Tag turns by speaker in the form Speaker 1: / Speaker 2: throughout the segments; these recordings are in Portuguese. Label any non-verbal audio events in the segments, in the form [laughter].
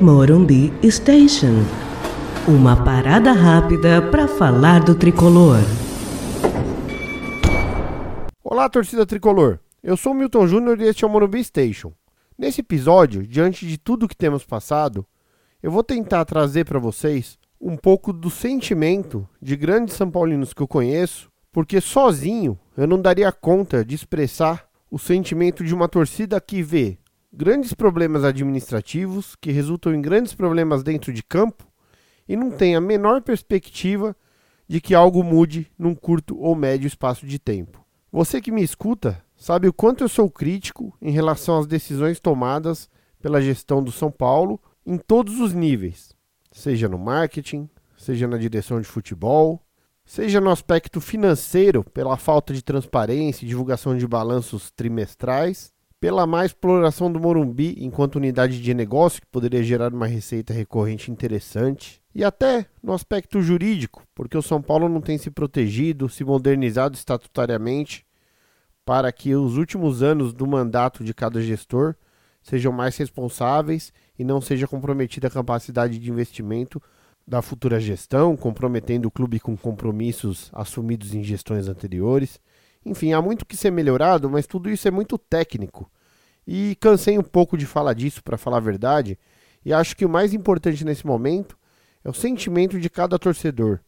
Speaker 1: Morumbi Station. Uma parada rápida para falar do tricolor.
Speaker 2: Olá, torcida tricolor. Eu sou Milton Júnior e este é o Morumbi Station. Nesse episódio, diante de tudo que temos passado, eu vou tentar trazer para vocês um pouco do sentimento de grandes São Paulinos que eu conheço, porque sozinho eu não daria conta de expressar o sentimento de uma torcida que vê grandes problemas administrativos, que resultam em grandes problemas dentro de campo e não tem a menor perspectiva de que algo mude num curto ou médio espaço de tempo. Você que me escuta sabe o quanto eu sou crítico em relação às decisões tomadas pela gestão do São Paulo em todos os níveis, seja no marketing, seja na direção de futebol, seja no aspecto financeiro, pela falta de transparência e divulgação de balanços trimestrais, pela má exploração do Morumbi enquanto unidade de negócio que poderia gerar uma receita recorrente interessante, e até no aspecto jurídico, porque o São Paulo não tem se protegido, se modernizado estatutariamente para que os últimos anos do mandato de cada gestor sejam mais responsáveis e não seja comprometida a capacidade de investimento da futura gestão, comprometendo o clube com compromissos assumidos em gestões anteriores. Enfim, há muito que ser melhorado, mas tudo isso é muito técnico. E cansei um pouco de falar disso, para falar a verdade, e acho que o mais importante nesse momento é o sentimento de cada torcedor.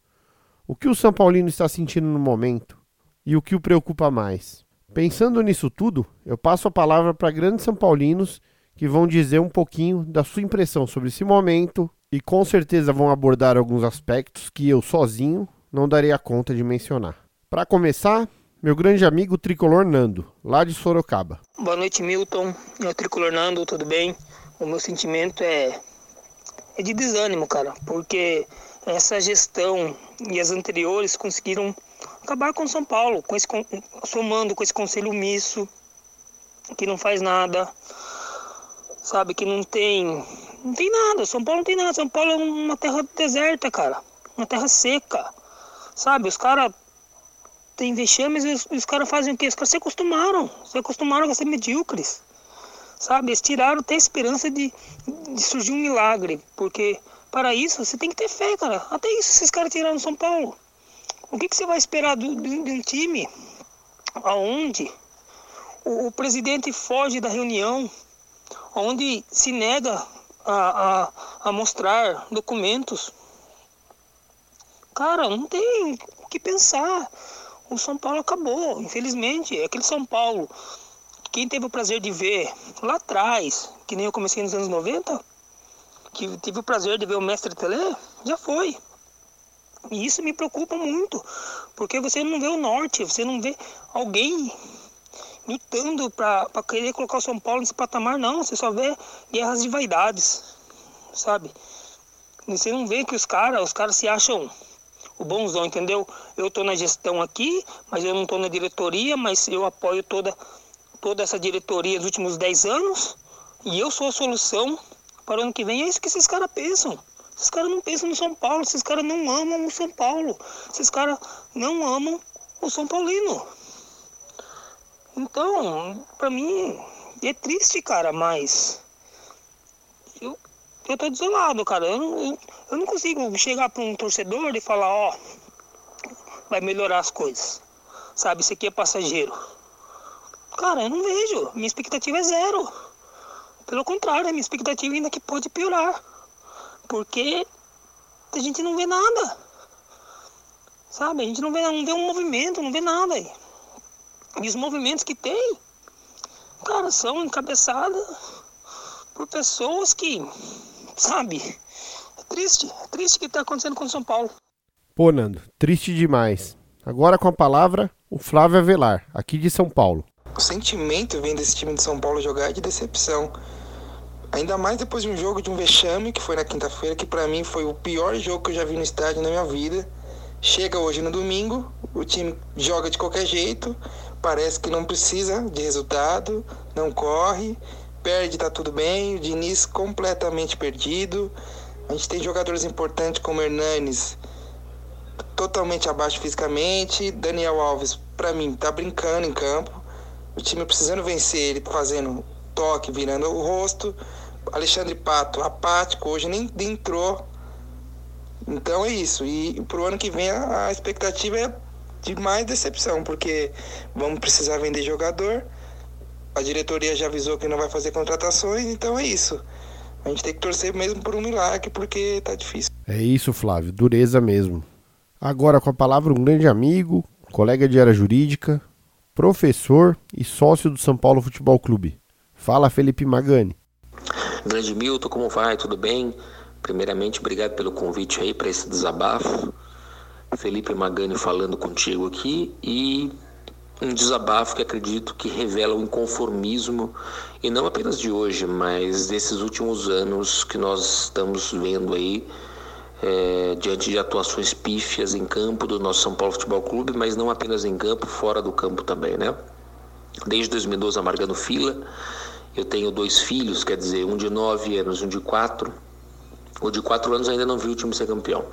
Speaker 2: O que o São Paulino está sentindo no momento e o que o preocupa mais. Pensando nisso tudo, eu passo a palavra para grandes São Paulinos que vão dizer um pouquinho da sua impressão sobre esse momento e com certeza vão abordar alguns aspectos que eu sozinho não daria conta de mencionar. Para começar, meu grande amigo tricolor Nando, lá de Sorocaba.
Speaker 3: Boa noite, Milton. É tricolor Nando, tudo bem? O meu sentimento é, é de desânimo, cara, porque essa gestão e as anteriores conseguiram acabar com São Paulo, com esse, somando com esse conselho omisso, que não faz nada, sabe, que não tem. Não tem nada, São Paulo não tem nada, São Paulo é uma terra deserta, cara. Uma terra seca. Sabe, os caras tem vexames e os, os caras fazem o quê? Os caras se acostumaram, se acostumaram a ser medíocres. Sabe, eles tiraram até a esperança de, de surgir um milagre, porque para isso você tem que ter fé, cara. Até isso esses caras tiraram São Paulo. O que, que você vai esperar de um time aonde o, o, presidente foge da reunião, onde se nega a, a, a mostrar documentos? Cara, não tem o que pensar. O São Paulo acabou, infelizmente. Aquele São Paulo, quem teve o prazer de ver lá atrás, que nem eu comecei nos anos 90, que tive o prazer de ver o mestre Telê, já foi. E isso me preocupa muito, porque você não vê o norte, você não vê alguém lutando para querer colocar o São Paulo nesse patamar, não. Você só vê guerras de vaidades, sabe? Você não vê que os caras, os caras se acham o bonzão, entendeu? Eu tô na gestão aqui, mas eu não tô na diretoria, mas eu apoio toda, toda essa diretoria nos últimos 10 anos e eu sou a solução para o ano que vem. É isso que esses caras pensam. Esses caras não pensam no São Paulo, esses caras não amam o São Paulo, esses caras não amam o São Paulino. Então, pra mim, é triste, cara, mas eu, eu tô desolado, cara. Eu, eu, eu não consigo chegar para um torcedor e falar, ó, vai melhorar as coisas. Sabe, isso aqui é passageiro. Cara, eu não vejo. Minha expectativa é zero. Pelo contrário, a minha expectativa ainda que pode piorar. Porque a gente não vê nada. Sabe? A gente não vê, não vê um movimento, não vê nada. E os movimentos que tem, cara, são encabeçados por pessoas que, sabe? É triste, é triste o que está acontecendo com o São Paulo.
Speaker 2: Pô, Nando, triste demais. Agora com a palavra, o Flávio Avelar, aqui de São Paulo.
Speaker 4: O sentimento vendo esse time de São Paulo jogar é de decepção. Ainda mais depois de um jogo de um vexame, que foi na quinta-feira, que para mim foi o pior jogo que eu já vi no estádio na minha vida. Chega hoje no domingo, o time joga de qualquer jeito, parece que não precisa de resultado, não corre, perde, tá tudo bem. O Diniz completamente perdido. A gente tem jogadores importantes como Hernanes, totalmente abaixo fisicamente. Daniel Alves, para mim, tá brincando em campo. O time precisando vencer, ele fazendo toque, virando o rosto. Alexandre Pato, apático, hoje nem entrou. Então é isso. E pro ano que vem a, a expectativa é de mais decepção, porque vamos precisar vender jogador. A diretoria já avisou que não vai fazer contratações, então é isso. A gente tem que torcer mesmo por um milagre, porque tá difícil.
Speaker 2: É isso, Flávio, dureza mesmo. Agora com a palavra um grande amigo, colega de área jurídica, professor e sócio do São Paulo Futebol Clube. Fala, Felipe Magani.
Speaker 5: Grande Milton, como vai? Tudo bem? Primeiramente, obrigado pelo convite aí para esse desabafo. Felipe Magani falando contigo aqui e um desabafo que acredito que revela o inconformismo e não apenas de hoje, mas desses últimos anos que nós estamos vendo aí é, diante de atuações pífias em campo do nosso São Paulo Futebol Clube, mas não apenas em campo, fora do campo também, né? Desde 2012 amargando fila, eu tenho dois filhos, quer dizer, um de nove anos, um de quatro. O de quatro anos ainda não viu o time ser campeão.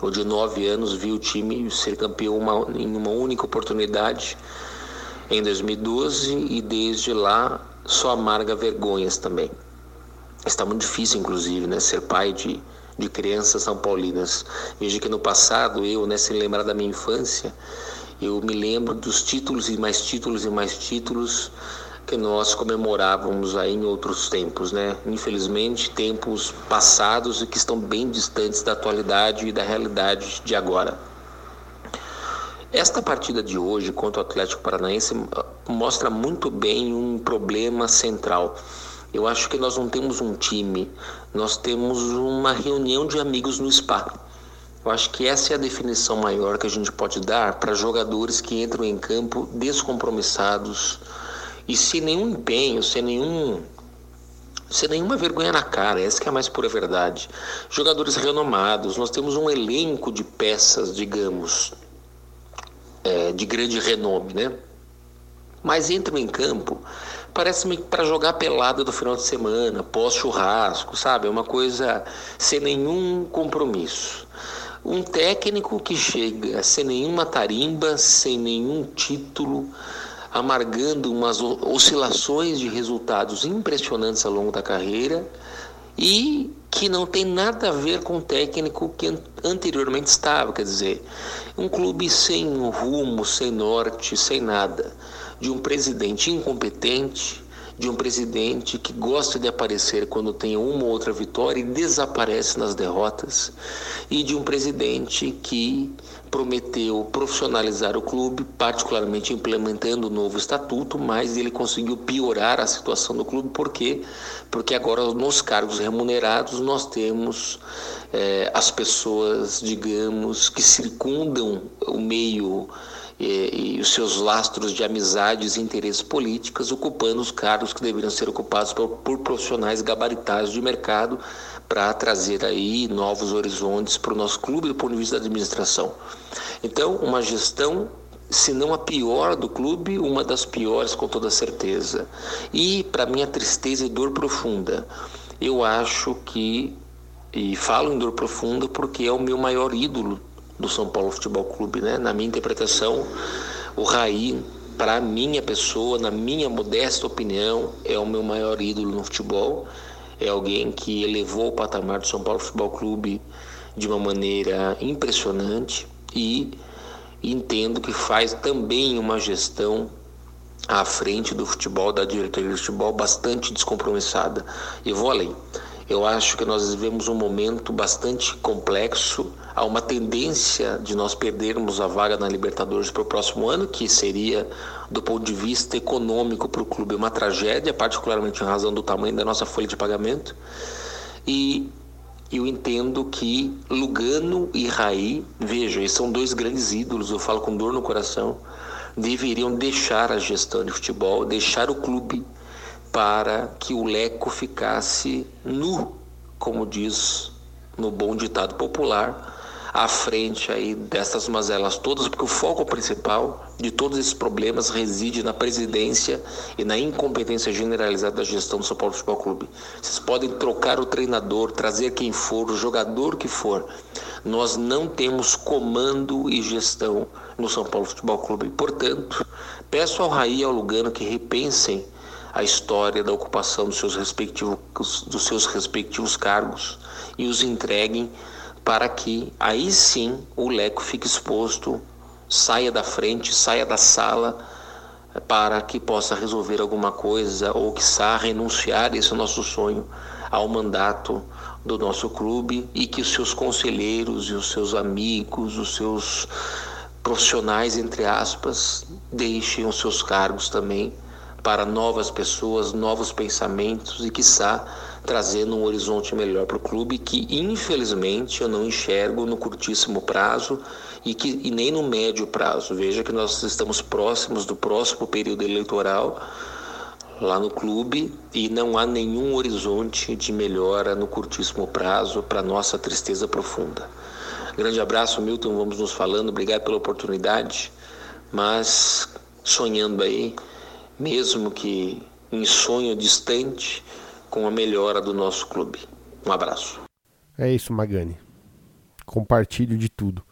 Speaker 5: O de nove anos viu o time ser campeão uma, em uma única oportunidade em 2012 e desde lá só amarga vergonhas também. Está muito difícil, inclusive, né, ser pai de, de crianças são paulinas. Veja que no passado, eu, né, sem lembrar da minha infância, eu me lembro dos títulos e mais títulos e mais títulos que nós comemorávamos aí em outros tempos, né? Infelizmente, tempos passados e que estão bem distantes da atualidade e da realidade de agora. Esta partida de hoje contra o Atlético Paranaense mostra muito bem um problema central. Eu acho que nós não temos um time, nós temos uma reunião de amigos no spa. Eu acho que essa é a definição maior que a gente pode dar para jogadores que entram em campo descompromissados, e sem nenhum empenho, sem nenhum sem nenhuma vergonha na cara, essa que é a mais pura verdade. Jogadores renomados, nós temos um elenco de peças, digamos, é, de grande renome, né? Mas entram em campo, parece-me para jogar pelada do final de semana, pós-churrasco, sabe? É uma coisa sem nenhum compromisso. Um técnico que chega sem nenhuma tarimba, sem nenhum título, amargando umas oscilações de resultados impressionantes ao longo da carreira e que não tem nada a ver com o técnico que anteriormente estava, quer dizer, um clube sem rumo, sem norte, sem nada, de um presidente incompetente, de um presidente que gosta de aparecer quando tem uma ou outra vitória e desaparece nas derrotas, e de um presidente que prometeu profissionalizar o clube, particularmente implementando o novo estatuto, mas ele conseguiu piorar a situação do clube, por quê? Porque agora nos cargos remunerados nós temos é, as pessoas, digamos, que circundam o meio e, e, os seus lastros de amizades e interesses políticos, ocupando os cargos que deveriam ser ocupados por, por profissionais gabaritados de mercado para trazer aí novos horizontes para o nosso clube do ponto de vista da administração. Então, uma gestão se não a pior do clube, uma das piores com toda certeza. E para minha tristeza e dor profunda, eu acho que e falo em dor profunda porque é o meu maior ídolo do São Paulo Futebol Clube, né? Na minha interpretação, o Raí, para minha pessoa, na minha modesta opinião, é o meu maior ídolo no futebol. É alguém que elevou o patamar do São Paulo Futebol Clube de uma maneira impressionante e entendo que faz também uma gestão à frente do futebol, da diretoria do futebol, bastante descompromissada. E vou além. Eu acho que nós vivemos um momento bastante complexo. Há uma tendência de nós perdermos a vaga na Libertadores para o próximo ano, que seria, do ponto de vista econômico para o clube, uma tragédia, particularmente em razão do tamanho da nossa folha de pagamento. E eu entendo que Lugano e Raí, vejam, eles são dois grandes ídolos, eu falo com dor no coração, deveriam deixar a gestão de futebol, deixar o clube para que o leco ficasse nu, como diz no bom ditado popular, à frente aí dessas mazelas todas, porque o foco principal de todos esses problemas reside na presidência e na incompetência generalizada da gestão do São Paulo Futebol Clube. Vocês podem trocar o treinador, trazer quem for, o jogador que for. Nós não temos comando e gestão no São Paulo Futebol Clube. Portanto, peço ao Raí e ao Lugano que repensem a história da ocupação dos seus respectivos, dos seus respectivos cargos e os entreguem para que aí sim o Leco fique exposto, saia da frente, saia da sala para que possa resolver alguma coisa ou que renunciar, esse nosso sonho, ao mandato do nosso clube e que os seus conselheiros e os seus amigos, os seus profissionais, entre aspas, deixem os seus cargos também para novas pessoas, novos pensamentos e, quiçá, trazendo um horizonte melhor para o clube que, infelizmente, eu não enxergo no curtíssimo prazo e, que, e nem no médio prazo. Veja que nós estamos próximos do próximo período eleitoral lá no clube e não há nenhum horizonte de melhora no curtíssimo prazo para nossa tristeza profunda. Grande abraço, Milton. Vamos nos falando. Obrigado pela oportunidade. Mas sonhando aí, mesmo que em sonho distante, com a melhora do nosso clube. Um abraço.
Speaker 2: É isso, Magani. Compartilho de tudo.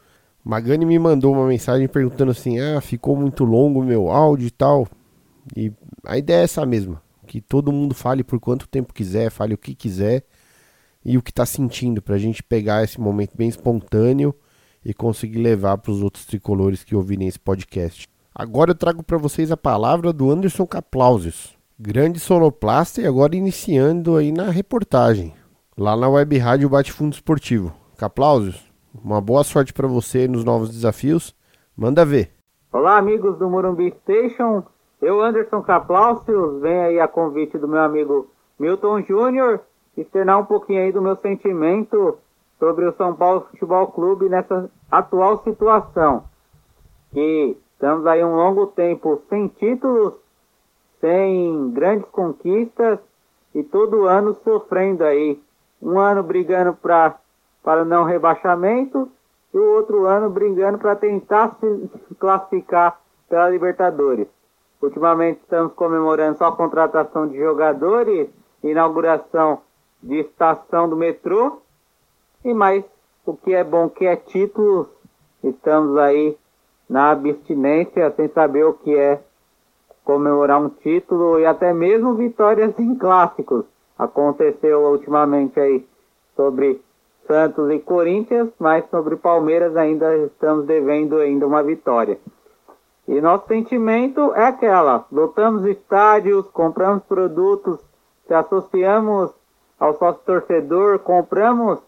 Speaker 2: Magani me mandou uma mensagem perguntando assim: ah, ficou muito longo o meu áudio e tal. E a ideia é essa mesma: que todo mundo fale por quanto tempo quiser, fale o que quiser e o que está sentindo, para a gente pegar esse momento bem espontâneo e conseguir levar para os outros tricolores que ouvirem esse podcast. Agora eu trago para vocês a palavra do Anderson Caplausius, grande sonoplasta e agora iniciando aí na reportagem, lá na Web Rádio Bate Fundo Esportivo. Caplausius, uma boa sorte para você nos novos desafios. Manda ver.
Speaker 6: Olá, amigos do Morumbi Station. Eu, Anderson Caplausius, venho aí a convite do meu amigo Milton Júnior externar um pouquinho aí do meu sentimento sobre o São Paulo Futebol Clube nessa atual situação. Que Estamos aí um longo tempo sem títulos, sem grandes conquistas e todo ano sofrendo aí. Um ano brigando pra, para não rebaixamento e o outro ano brigando para tentar se [laughs] classificar pela Libertadores. Ultimamente estamos comemorando só a contratação de jogadores, inauguração de estação do metrô e mais o que é bom que é títulos. Estamos aí na abstinência, sem saber o que é comemorar um título e até mesmo vitórias em clássicos. Aconteceu ultimamente aí sobre Santos e Corinthians, mas sobre Palmeiras ainda estamos devendo ainda uma vitória. E nosso sentimento é aquela: lotamos estádios, compramos produtos, se associamos ao sócio torcedor, compramos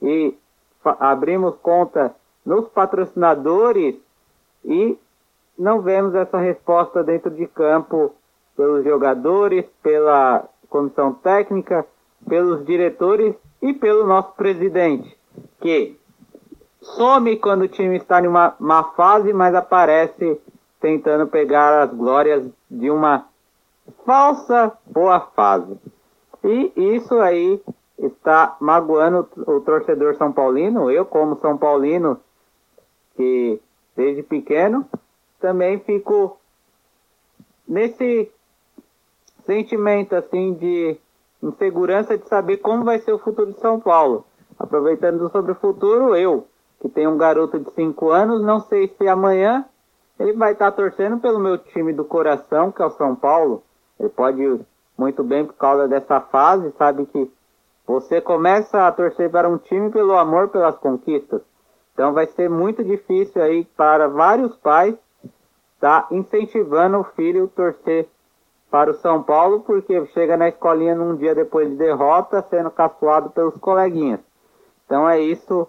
Speaker 6: e abrimos conta nos patrocinadores e não vemos essa resposta dentro de campo pelos jogadores, pela comissão técnica, pelos diretores e pelo nosso presidente, que some quando o time está em uma má fase, mas aparece tentando pegar as glórias de uma falsa boa fase. E isso aí está magoando o torcedor são paulino. Eu, como são paulino, que desde pequeno também fico nesse sentimento assim de insegurança de saber como vai ser o futuro de São Paulo. Aproveitando sobre o futuro, eu, que tenho um garoto de 5 anos, não sei se amanhã ele vai estar torcendo pelo meu time do coração, que é o São Paulo. Ele pode ir muito bem por causa dessa fase, sabe que você começa a torcer para um time pelo amor pelas conquistas. Então vai ser muito difícil aí para vários pais tá incentivando o filho a torcer para o São Paulo, porque chega na escolinha num dia depois de derrota, sendo caçoado pelos coleguinhas. Então é isso.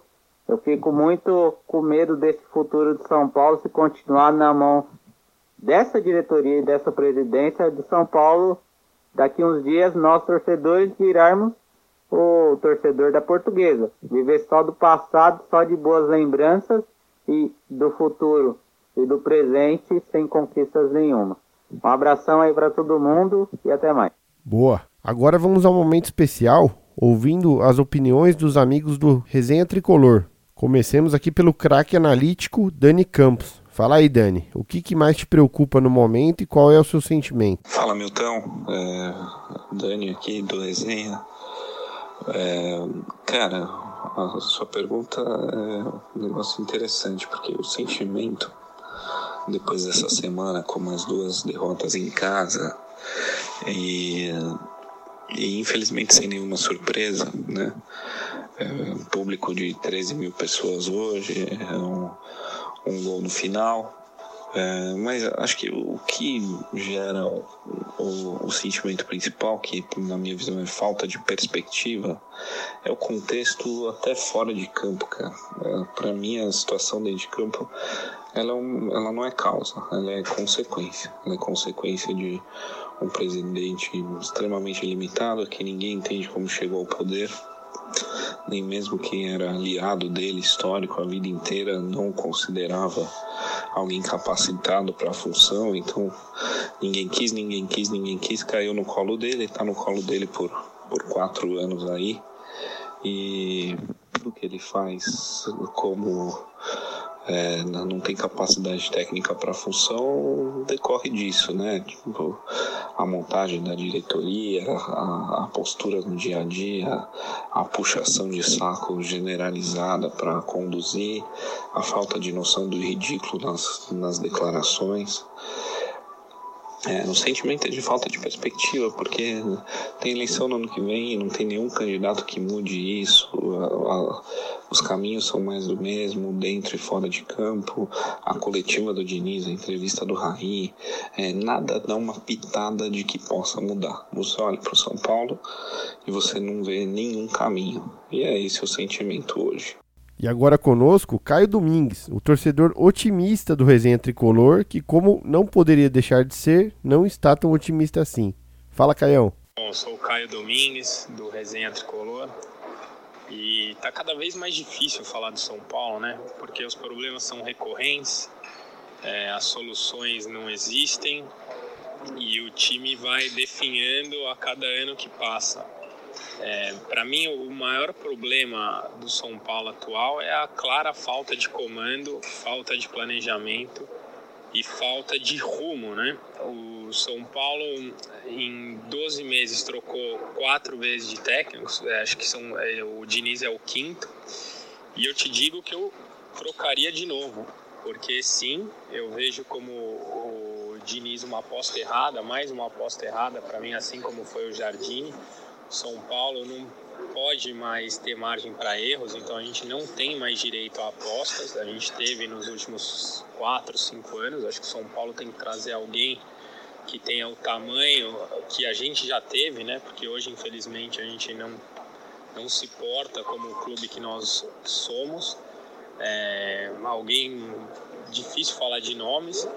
Speaker 6: Eu fico muito com medo desse futuro de São Paulo se continuar na mão dessa diretoria e dessa presidência de São Paulo. Daqui uns dias, nós torcedores virarmos o torcedor da portuguesa. Viver só do passado, só de boas lembranças e do futuro e do presente sem conquistas nenhuma. Um abração aí para todo mundo e até mais.
Speaker 2: Boa. Agora vamos a um momento especial, ouvindo as opiniões dos amigos do Resenha Tricolor. Comecemos aqui pelo craque analítico Dani Campos. Fala aí, Dani, o que, que, mais te preocupa no momento e qual é o seu sentimento?
Speaker 7: Fala, Milton. É, Dani aqui do Resenha. É, cara, a sua pergunta é um negócio interessante, porque o sentimento, depois dessa semana, com as duas derrotas em casa, E, e infelizmente sem nenhuma surpresa, né? É, um público de 13 mil pessoas hoje, é um, um gol no final. É, mas acho que o que gera o, o, o, sentimento principal, que na minha visão é falta de perspectiva, é o contexto até fora de campo, cara. É, Para mim, a situação dentro de campo, ela, é um, ela não é causa, ela é consequência. Ela é consequência de um presidente extremamente limitado, que ninguém entende como chegou ao poder nem mesmo quem era aliado dele, histórico, a vida inteira, não considerava alguém capacitado para a função. Então, ninguém quis, ninguém quis, ninguém quis, caiu no colo dele, está no colo dele por, por quatro anos aí. E tudo que ele faz como é, não tem capacidade técnica para a função, decorre disso, né? Tipo, a montagem da diretoria, a, a postura no dia a dia, a puxação de saco generalizada para conduzir, a falta de noção do ridículo nas, nas declarações. É, o sentimento é de falta de perspectiva, porque tem eleição no ano que vem e não tem nenhum candidato que mude isso. A, a, os caminhos são mais do mesmo, dentro e fora de campo. A coletiva do Diniz, a entrevista do Raí, é, nada dá uma pitada de que possa mudar. Você olha para o São Paulo e você não vê nenhum caminho. E é esse o sentimento hoje.
Speaker 2: E agora conosco, Caio Domingues, o torcedor otimista do Resenha Tricolor, que como não poderia deixar de ser, não está tão otimista assim. Fala, Caião.
Speaker 8: Bom, sou o Caio Domingues, do Resenha Tricolor. E tá cada vez mais difícil falar do São Paulo, né? Porque os problemas são recorrentes, é, as soluções não existem e o time vai definhando a cada ano que passa. É, para mim, o maior problema do São Paulo atual é a clara falta de comando, falta de planejamento e falta de rumo, né? O São Paulo, em 12 meses, trocou quatro vezes de técnicos, é, acho que são, é, o Diniz é o quinto, e eu te digo que eu trocaria de novo, porque sim, eu vejo como o Diniz uma aposta errada, mais uma aposta errada para mim, assim como foi o Jardine. São Paulo não pode mais ter margem para erros, então a gente não tem mais direito a apostas. A gente teve nos últimos 4, 5 anos. Acho que São Paulo tem que trazer alguém que tenha o tamanho que a gente já teve, né? Porque hoje, infelizmente, a gente não, não se porta como o clube que nós somos. É, alguém difícil falar de nomes,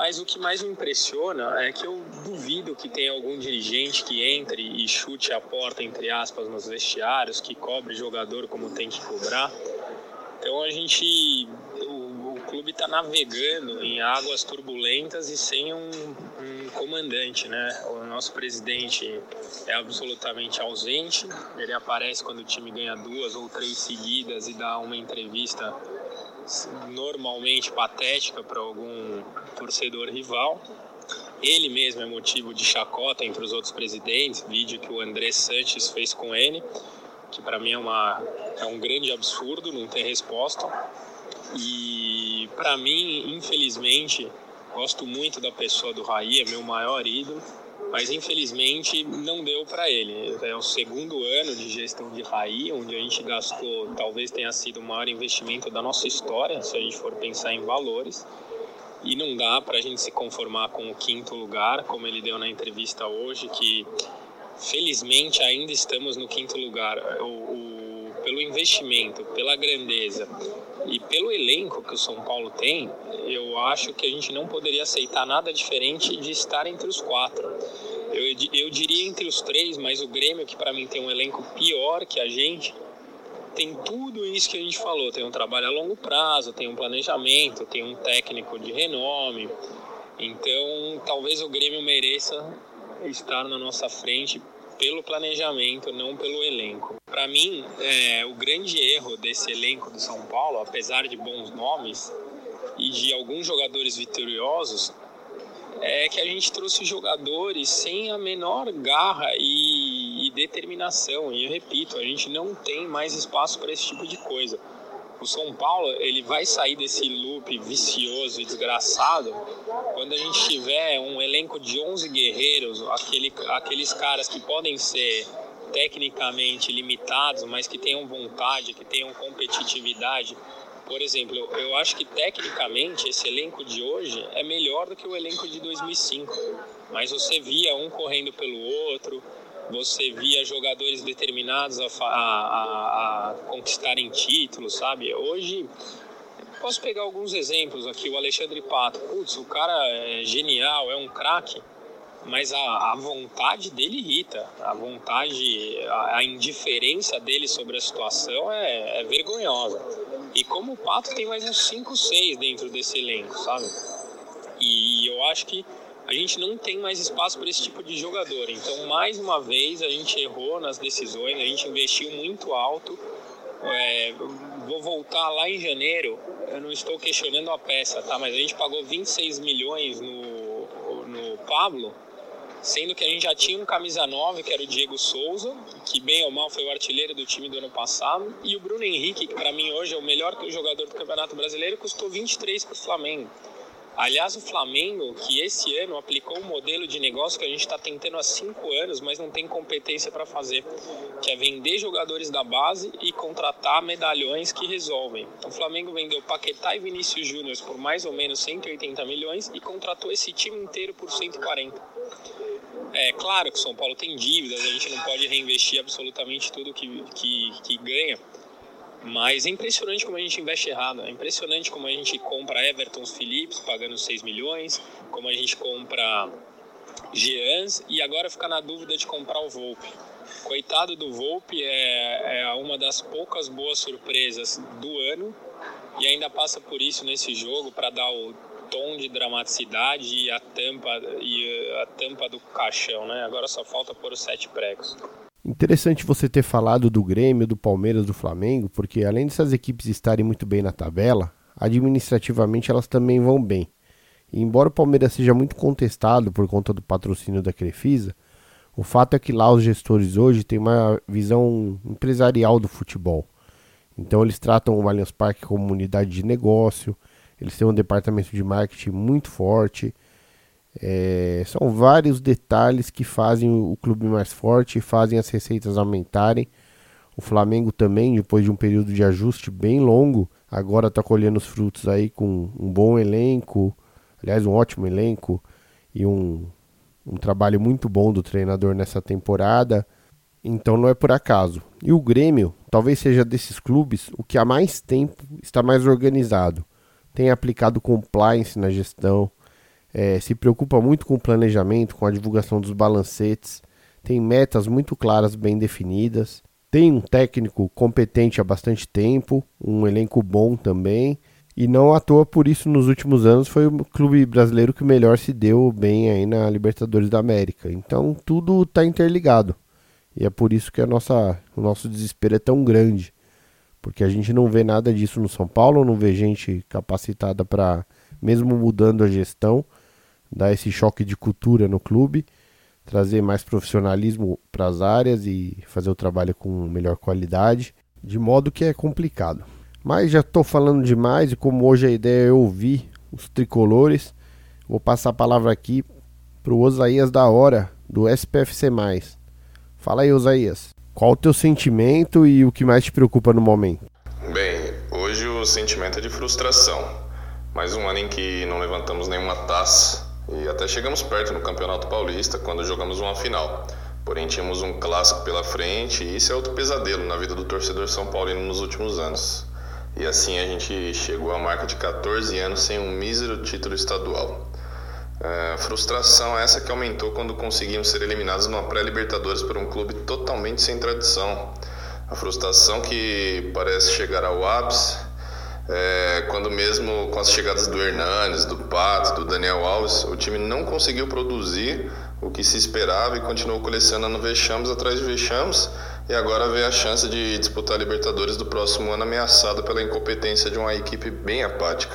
Speaker 8: mas o que mais me impressiona é que eu duvido que tenha algum dirigente que entre e chute a porta, entre aspas, nos vestiários, que cobre jogador como tem que cobrar. Então a gente. O, o clube está navegando em águas turbulentas e sem um, um comandante, né? O nosso presidente é absolutamente ausente. Ele aparece quando o time ganha duas ou três seguidas e dá uma entrevista normalmente patética para algum torcedor rival. Ele mesmo é motivo de chacota entre os outros presidentes, vídeo que o André Sanches fez com ele, que para mim é, uma, é um grande absurdo, não tem resposta. E para mim, infelizmente, gosto muito da pessoa do Raí, é meu maior ídolo, mas infelizmente não deu para ele. É o segundo ano de gestão de Raí, onde a gente gastou, talvez tenha sido o maior investimento da nossa história, se a gente for pensar em valores. E não dá para a gente se conformar com o quinto lugar, como ele deu na entrevista hoje, que felizmente ainda estamos no quinto lugar. O, o, pelo investimento, pela grandeza e pelo elenco que o São Paulo tem, eu acho que a gente não poderia aceitar nada diferente de estar entre os quatro. Eu, eu diria entre os três, mas o Grêmio, que para mim tem um elenco pior que a gente, tem tudo isso que a gente falou. Tem um trabalho a longo prazo, tem um planejamento, tem um técnico de renome. Então, talvez o Grêmio mereça estar na nossa frente pelo planejamento, não pelo elenco. Para mim, é, o grande erro desse elenco do São Paulo, apesar de bons nomes e de alguns jogadores vitoriosos, é que a gente trouxe jogadores sem a menor garra e, e determinação. E eu repito, a gente não tem mais espaço para esse tipo de coisa. o São Paulo ele vai sair desse loop vicioso e desgraçado quando a gente tiver um elenco de 11 guerreiros, aquele, aqueles caras que podem ser tecnicamente limitados, mas que tenham vontade, que tenham competitividade. Por exemplo, eu acho que tecnicamente esse elenco de hoje é melhor do que o elenco de 2005. Mas você via um correndo pelo outro, você via jogadores determinados a, a, a conquistarem títulos, sabe? Hoje, posso pegar alguns exemplos aqui. O Alexandre Pato, putz, o cara é genial, é um craque, mas a, a, vontade dele irrita. A vontade, a, a, indiferença dele sobre a situação é, é vergonhosa. E como o Pato tem mais uns 5, 6 dentro desse elenco, sabe? E eu acho que a gente não tem mais espaço para esse tipo de jogador. Então, mais uma vez, a gente errou nas decisões, a gente investiu muito alto. É, vou voltar lá em janeiro, eu não estou questionando a peça, tá? Mas a gente pagou 26 milhões no, no Pablo, sendo que a gente já tinha um camisa 9, que era o Diego Souza, que bem ou mal foi o artilheiro do time do ano passado, e o Bruno Henrique, que para mim hoje é o melhor jogador do Campeonato Brasileiro, custou 23 para o Flamengo. Aliás, o Flamengo, que esse ano aplicou um modelo de negócio que a gente está tentando há cinco anos, mas não tem competência para fazer, que é vender jogadores da base e contratar medalhões que resolvem. O Flamengo vendeu Paquetá e Vinícius Júnior por mais ou menos 180 milhões e contratou esse time inteiro por 140. É claro que o São Paulo tem dívidas, a gente não pode reinvestir absolutamente tudo que, que, que ganha, mas é impressionante como a gente investe errado. É impressionante como a gente compra Everton Phillips pagando 6 milhões, como a gente compra Jeans e agora fica na dúvida de comprar o Volpe. Coitado do Volpe, é, é uma das poucas boas surpresas do ano e ainda passa por isso nesse jogo para dar o tom de dramaticidade e a tampa e a tampa do caixão, né? Agora só falta pôr os sete pregos.
Speaker 2: Interessante você ter falado do Grêmio, do Palmeiras, do Flamengo, porque além dessas equipes estarem muito bem na tabela, administrativamente elas também vão bem. E embora o Palmeiras seja muito contestado por conta do patrocínio da Crefisa, o fato é que lá os gestores hoje têm uma visão empresarial do futebol. Então eles tratam o Allianz Parque como unidade de negócio, eles têm um departamento de marketing muito forte, é, são vários detalhes que fazem o clube mais forte fazem as receitas aumentarem. O Flamengo também, depois de um período de ajuste bem longo, agora está colhendo os frutos aí com um bom elenco, aliás, um ótimo elenco e um, um trabalho muito bom do treinador nessa temporada. Então não é por acaso. E o Grêmio, talvez seja desses clubes o que há mais tempo está mais organizado. Tem aplicado compliance na gestão, é, se preocupa muito com o planejamento, com a divulgação dos balancetes, tem metas muito claras, bem definidas, tem um técnico competente há bastante tempo, um elenco bom também, e não à toa por isso nos últimos anos foi o clube brasileiro que melhor se deu bem aí na Libertadores da América. Então tudo está interligado. E é por isso que a nossa, o nosso desespero é tão grande. Porque a gente não vê nada disso no São Paulo, não vê gente capacitada para, mesmo mudando a gestão, dar esse choque de cultura no clube, trazer mais profissionalismo para as áreas e fazer o trabalho com melhor qualidade, de modo que é complicado. Mas já estou falando demais e como hoje a ideia é ouvir os tricolores, vou passar a palavra aqui para o Osaías da Hora, do SPFC+. Fala aí, Osaías. Qual o teu sentimento e o que mais te preocupa no momento?
Speaker 9: Bem, hoje o sentimento é de frustração. Mais um ano em que não levantamos nenhuma taça e até chegamos perto no Campeonato Paulista quando jogamos uma final. Porém, tínhamos um clássico pela frente e isso é outro pesadelo na vida do torcedor São Paulino nos últimos anos. E assim a gente chegou à marca de 14 anos sem um mísero título estadual. É, frustração essa que aumentou quando conseguimos ser eliminados numa pré-Libertadores por um clube totalmente sem tradição. A frustração que parece chegar ao ápice é, quando mesmo com as chegadas do Hernanes, do Pato, do Daniel Alves, o time não conseguiu produzir o que se esperava e continuou colecionando vexames atrás de vexames e agora vê a chance de disputar a Libertadores do próximo ano ameaçada pela incompetência de uma equipe bem apática.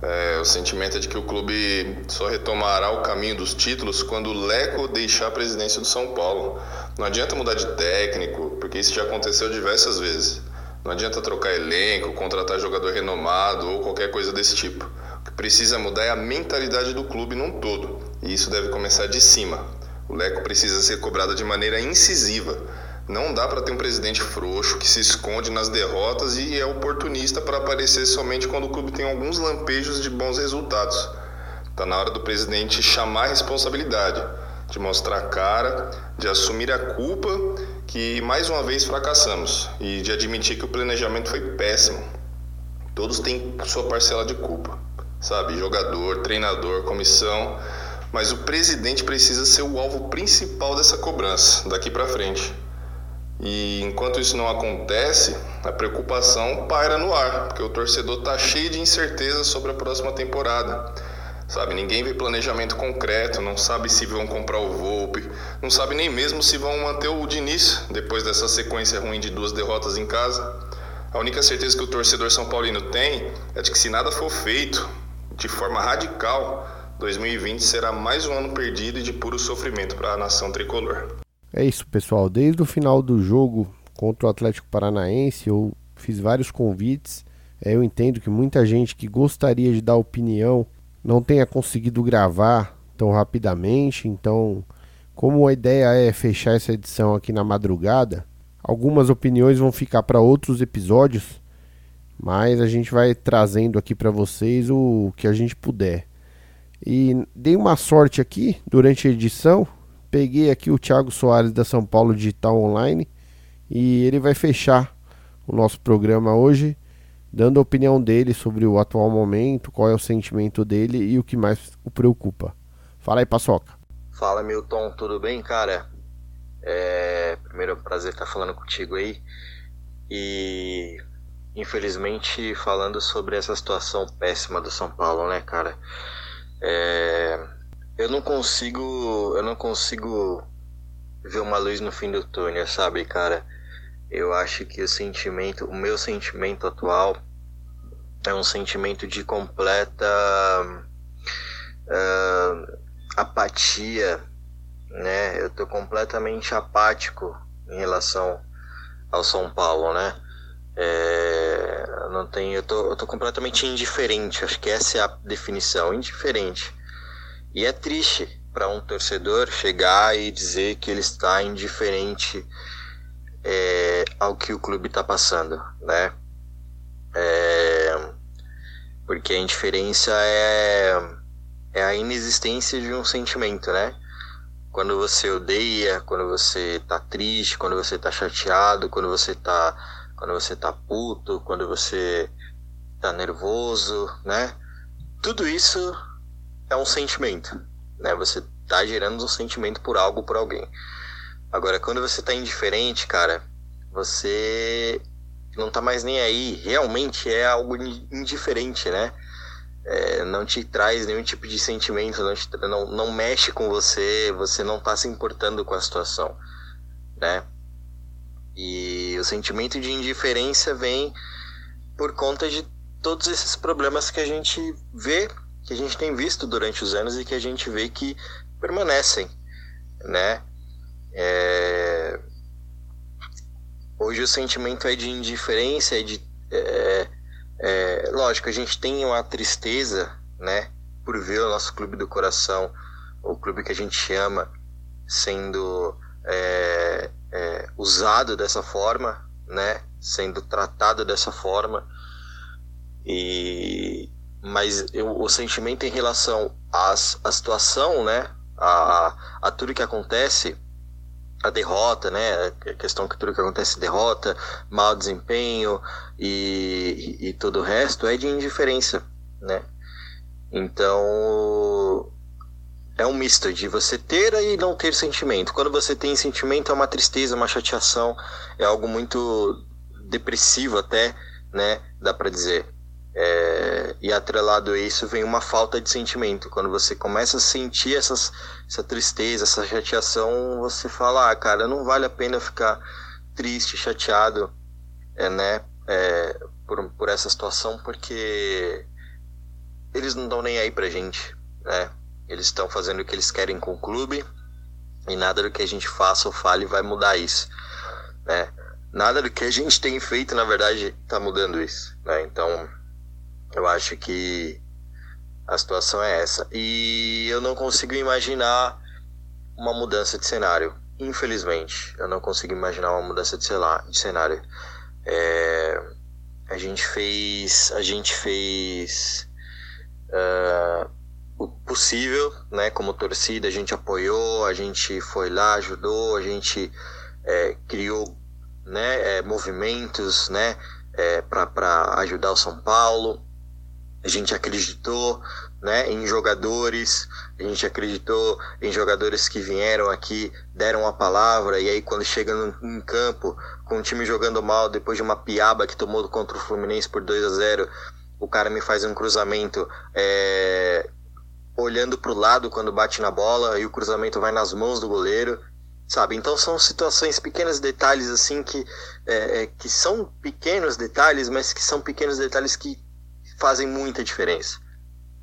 Speaker 9: É, o sentimento é de que o clube só retomará o caminho dos títulos quando o Leco deixar a presidência do São Paulo. Não adianta mudar de técnico, porque isso já aconteceu diversas vezes. Não adianta trocar elenco, contratar jogador renomado ou qualquer coisa desse tipo. O que precisa mudar é a mentalidade do clube num todo, e isso deve começar de cima. O Leco precisa ser cobrado de maneira incisiva. Não dá para ter um presidente frouxo que se esconde nas derrotas e é oportunista para aparecer somente quando o clube tem alguns lampejos de bons resultados. Está na hora do presidente chamar a responsabilidade, de mostrar a cara, de assumir a culpa que mais uma vez fracassamos e de admitir que o planejamento foi péssimo. Todos têm sua parcela de culpa, sabe? Jogador, treinador, comissão, mas o presidente precisa ser o alvo principal dessa cobrança daqui para frente. E enquanto isso não acontece, a preocupação paira no ar, porque o torcedor tá cheio de incerteza sobre a próxima temporada. Sabe, ninguém vê planejamento concreto, não sabe se vão comprar o Volpe, não sabe nem mesmo se vão manter o Diniz depois dessa sequência ruim de duas derrotas em casa. A única certeza que o torcedor são paulino tem é de que se nada for feito de forma radical, 2020 será mais um ano perdido e de puro sofrimento para a nação tricolor.
Speaker 2: É isso, pessoal. Desde o final do jogo contra o Atlético Paranaense, eu fiz vários convites. É, eu entendo que muita gente que gostaria de dar opinião não tenha conseguido gravar tão rapidamente. Então, como a ideia é fechar essa edição aqui na madrugada, algumas opiniões vão ficar para outros episódios, mas a gente vai trazendo aqui para vocês o que a gente puder. E dei uma sorte aqui durante a edição, peguei aqui o Thiago Soares da São Paulo Digital Online e ele vai fechar o nosso programa hoje dando a opinião dele sobre o atual momento, qual é o sentimento dele e o que mais o preocupa. Fala aí, Paçoca.
Speaker 10: Fala, Milton, tudo bem, cara? É... Primeiro, é um prazer estar falando contigo aí. E, infelizmente, falando sobre essa situação péssima do São Paulo, né, cara? É... Eu não consigo, eu não consigo ver uma luz no fim do túnel, sabe, cara? Eu acho que o sentimento, o meu sentimento atual é um sentimento de completa uh, apatia, né? Eu tô completamente apático em relação ao São Paulo, né? É, não tenho, eu tô, eu tô completamente indiferente. Acho que essa é a definição, indiferente. E é triste para um torcedor chegar e dizer que ele está indiferente é, ao que o clube está passando, né? É, porque a indiferença é, é a inexistência de um sentimento, né? Quando você odeia, quando você tá triste, quando você tá chateado, quando você tá, quando você tá puto, quando você tá nervoso, né? Tudo isso é um sentimento, né? Você tá gerando um sentimento por algo, por alguém. Agora, quando você tá indiferente, cara, você não tá mais nem aí. Realmente é algo indiferente, né? É, não te traz nenhum tipo de sentimento, não, te, não, não mexe com você, você não tá se importando com a situação, né? E o sentimento de indiferença vem por conta de todos esses problemas que a gente vê, que a gente tem visto durante os anos e que a gente vê que permanecem, né? É... Hoje o sentimento é de indiferença, é de. É, é, lógico, a gente tem uma tristeza, né? Por ver o nosso clube do coração, o clube que a gente ama, sendo é, é, usado dessa forma, né? Sendo tratado dessa forma. E mas eu, o sentimento em relação às, à situação, né? A, a tudo que acontece a derrota, né? A questão que tudo que acontece derrota, mau desempenho e, e, e todo o resto é de indiferença, né? Então é um misto de você ter e não ter sentimento. Quando você tem sentimento é uma tristeza, uma chateação, é algo muito depressivo até, né? Dá para dizer. É, e atrelado a isso vem uma falta de sentimento. Quando você começa a sentir essas, essa tristeza, essa chateação, você fala, ah, cara, não vale a pena ficar triste, chateado, é, né, é, por, por essa situação, porque eles não dão nem aí pra gente, né? Eles estão fazendo o que eles querem com o clube e nada do que a gente faça ou fale vai mudar isso, né? nada do que a gente tem feito, na verdade, está mudando isso. Né? Então, eu acho que a situação é essa. E eu não consigo imaginar uma mudança de cenário. Infelizmente, eu não consigo imaginar uma mudança de, de cenário. É, a gente fez, a gente fez uh, o possível, né? Como torcida, a gente apoiou, a gente foi lá, ajudou, a gente é, criou, né? É, movimentos, né? É, para ajudar o São Paulo. A gente acreditou, né? Em jogadores, a gente acreditou em jogadores que vieram aqui, deram a palavra e aí quando chega em campo com o time jogando mal depois de uma piaba que tomou contra o Fluminense por 2 a 0 o cara me faz um cruzamento é, olhando para o lado quando bate na bola e o cruzamento vai nas mãos do goleiro, sabe? Então são situações, pequenos detalhes assim que, é, é, que são pequenos detalhes, mas que são pequenos detalhes que fazem muita diferença,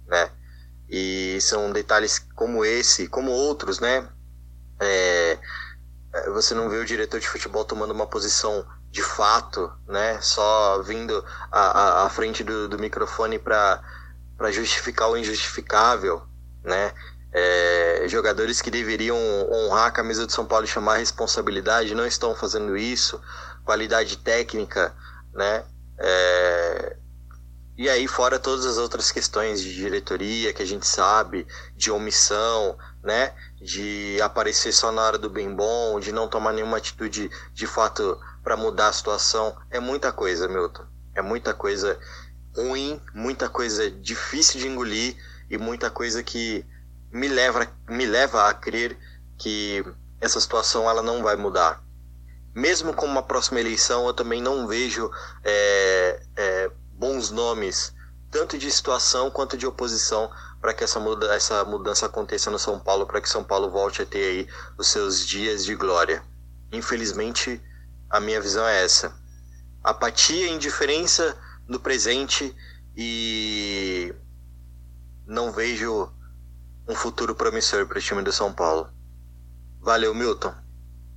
Speaker 10: né? E são detalhes como esse, como outros, né? É, você não vê o diretor de futebol tomando uma posição de fato, né? Só vindo à, à frente do, do microfone para para justificar o injustificável, né? É, jogadores que deveriam honrar a camisa do São Paulo e chamar a responsabilidade não estão fazendo isso, qualidade técnica, né? É, e aí fora todas as outras questões de diretoria que a gente sabe, de omissão, né? De aparecer só na hora do bem bom, de não tomar nenhuma atitude de fato para mudar a situação, é muita coisa, Milton. É muita coisa ruim, muita coisa difícil de engolir e muita coisa que me leva, me leva a crer que essa situação ela não vai mudar. Mesmo com uma próxima eleição, eu também não vejo é, é, bons nomes, tanto de situação quanto de oposição, para que essa, muda, essa mudança aconteça no São Paulo, para que São Paulo volte a ter aí os seus dias de glória. Infelizmente, a minha visão é essa. Apatia, indiferença no presente e não vejo um futuro promissor para o time do São Paulo. Valeu, Milton.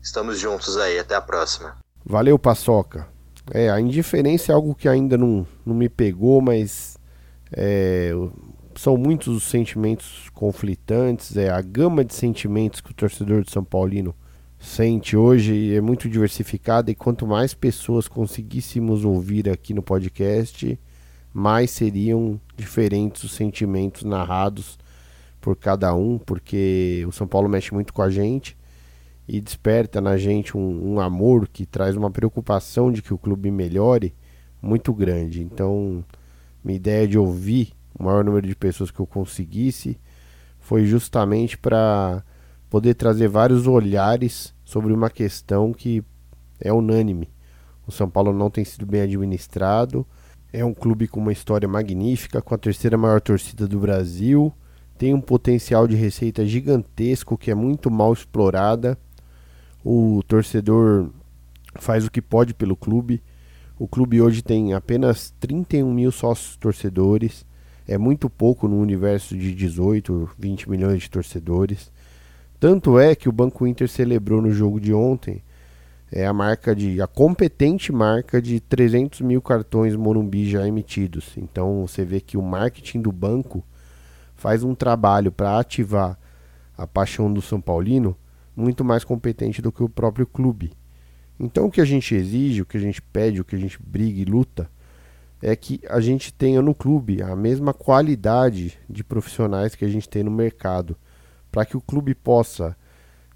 Speaker 10: Estamos juntos aí. Até a próxima.
Speaker 2: Valeu, Paçoca. É, a indiferença é algo que ainda não, não me pegou, mas é, são muitos os sentimentos conflitantes. É, a gama de sentimentos que o torcedor de São Paulino sente hoje é muito diversificada e quanto mais pessoas conseguíssemos ouvir aqui no podcast, mais seriam diferentes os sentimentos narrados por cada um, porque o São Paulo mexe muito com a gente e desperta na gente um, um amor que traz uma preocupação de que o clube melhore muito grande. Então, minha ideia de ouvir o maior número de pessoas que eu conseguisse foi justamente para poder trazer vários olhares sobre uma questão que é unânime. O São Paulo não tem sido bem administrado. É um clube com uma história magnífica, com a terceira maior torcida do Brasil. Tem um potencial de receita gigantesco que é muito mal explorada. O torcedor faz o que pode pelo clube. O clube hoje tem apenas 31 mil sócios torcedores. É muito pouco no universo de 18, 20 milhões de torcedores. Tanto é que o Banco Inter celebrou no jogo de ontem é a marca de a competente marca de 300 mil cartões Morumbi já emitidos. Então você vê que o marketing do banco faz um trabalho para ativar a paixão do São Paulino muito mais competente do que o próprio clube. Então o que a gente exige, o que a gente pede, o que a gente briga e luta é que a gente tenha no clube a mesma qualidade de profissionais que a gente tem no mercado para que o clube possa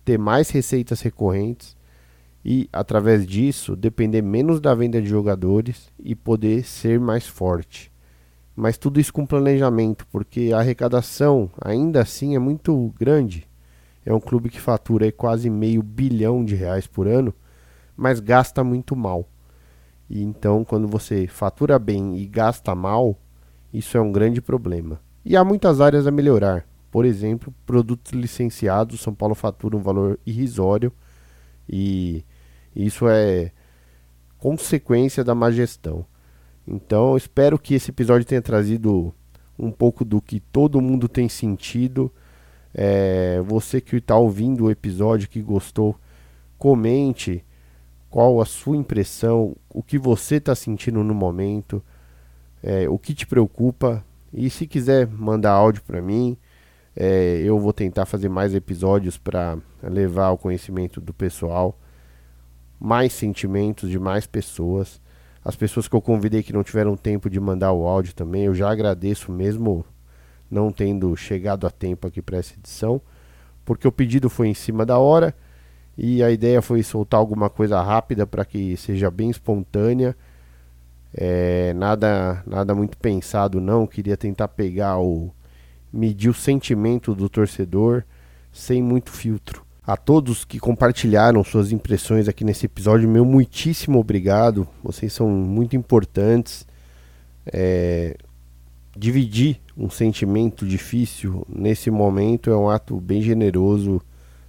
Speaker 2: ter mais receitas recorrentes e, através disso, depender menos da venda de jogadores e poder ser mais forte. Mas tudo isso com planejamento, porque a arrecadação ainda assim é muito grande. É um clube que fatura quase meio bilhão de reais por ano, mas gasta muito mal. E então, quando você fatura bem e gasta mal, isso é um grande problema. E há muitas áreas a melhorar. Por exemplo, produtos licenciados, São Paulo fatura um valor irrisório e isso é consequência da má gestão. Então, espero que esse episódio tenha trazido um pouco do que todo mundo tem sentido. É, você que está ouvindo o episódio, que gostou, comente qual a sua impressão, o que você está sentindo no momento, é, o que te preocupa. E se quiser mandar áudio para mim, é, eu vou tentar fazer mais episódios para levar ao conhecimento do pessoal mais sentimentos de mais pessoas. As pessoas que eu convidei que não tiveram tempo de mandar o áudio também, eu já agradeço mesmo não tendo chegado a tempo aqui para essa edição, porque o pedido foi em cima da hora e a ideia foi soltar alguma coisa rápida para que seja bem espontânea. É, nada, nada muito pensado não, queria tentar pegar o medir o sentimento do torcedor sem muito filtro. A todos que compartilharam suas impressões aqui nesse episódio, meu muitíssimo obrigado. Vocês são muito importantes. É, dividir um sentimento difícil nesse momento é um ato bem generoso,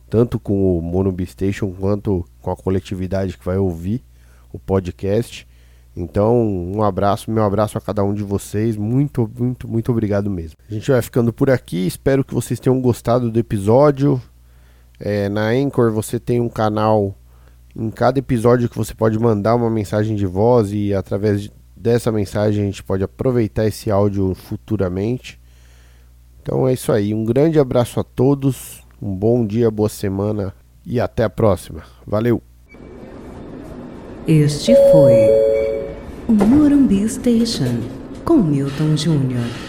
Speaker 2: tanto com o Monobi Station quanto com a coletividade que vai ouvir o podcast. Então, um abraço, meu abraço a cada um de vocês. Muito, muito, muito obrigado mesmo. A gente vai ficando por aqui. Espero que vocês tenham gostado do episódio. É, na Anchor você tem um canal em cada episódio que você pode mandar uma mensagem de voz e através dessa mensagem a gente pode aproveitar esse áudio futuramente. Então é isso aí. Um grande abraço a todos, um bom dia, boa semana e até a próxima. Valeu!
Speaker 1: Este foi o Morumbi Station com Milton Júnior.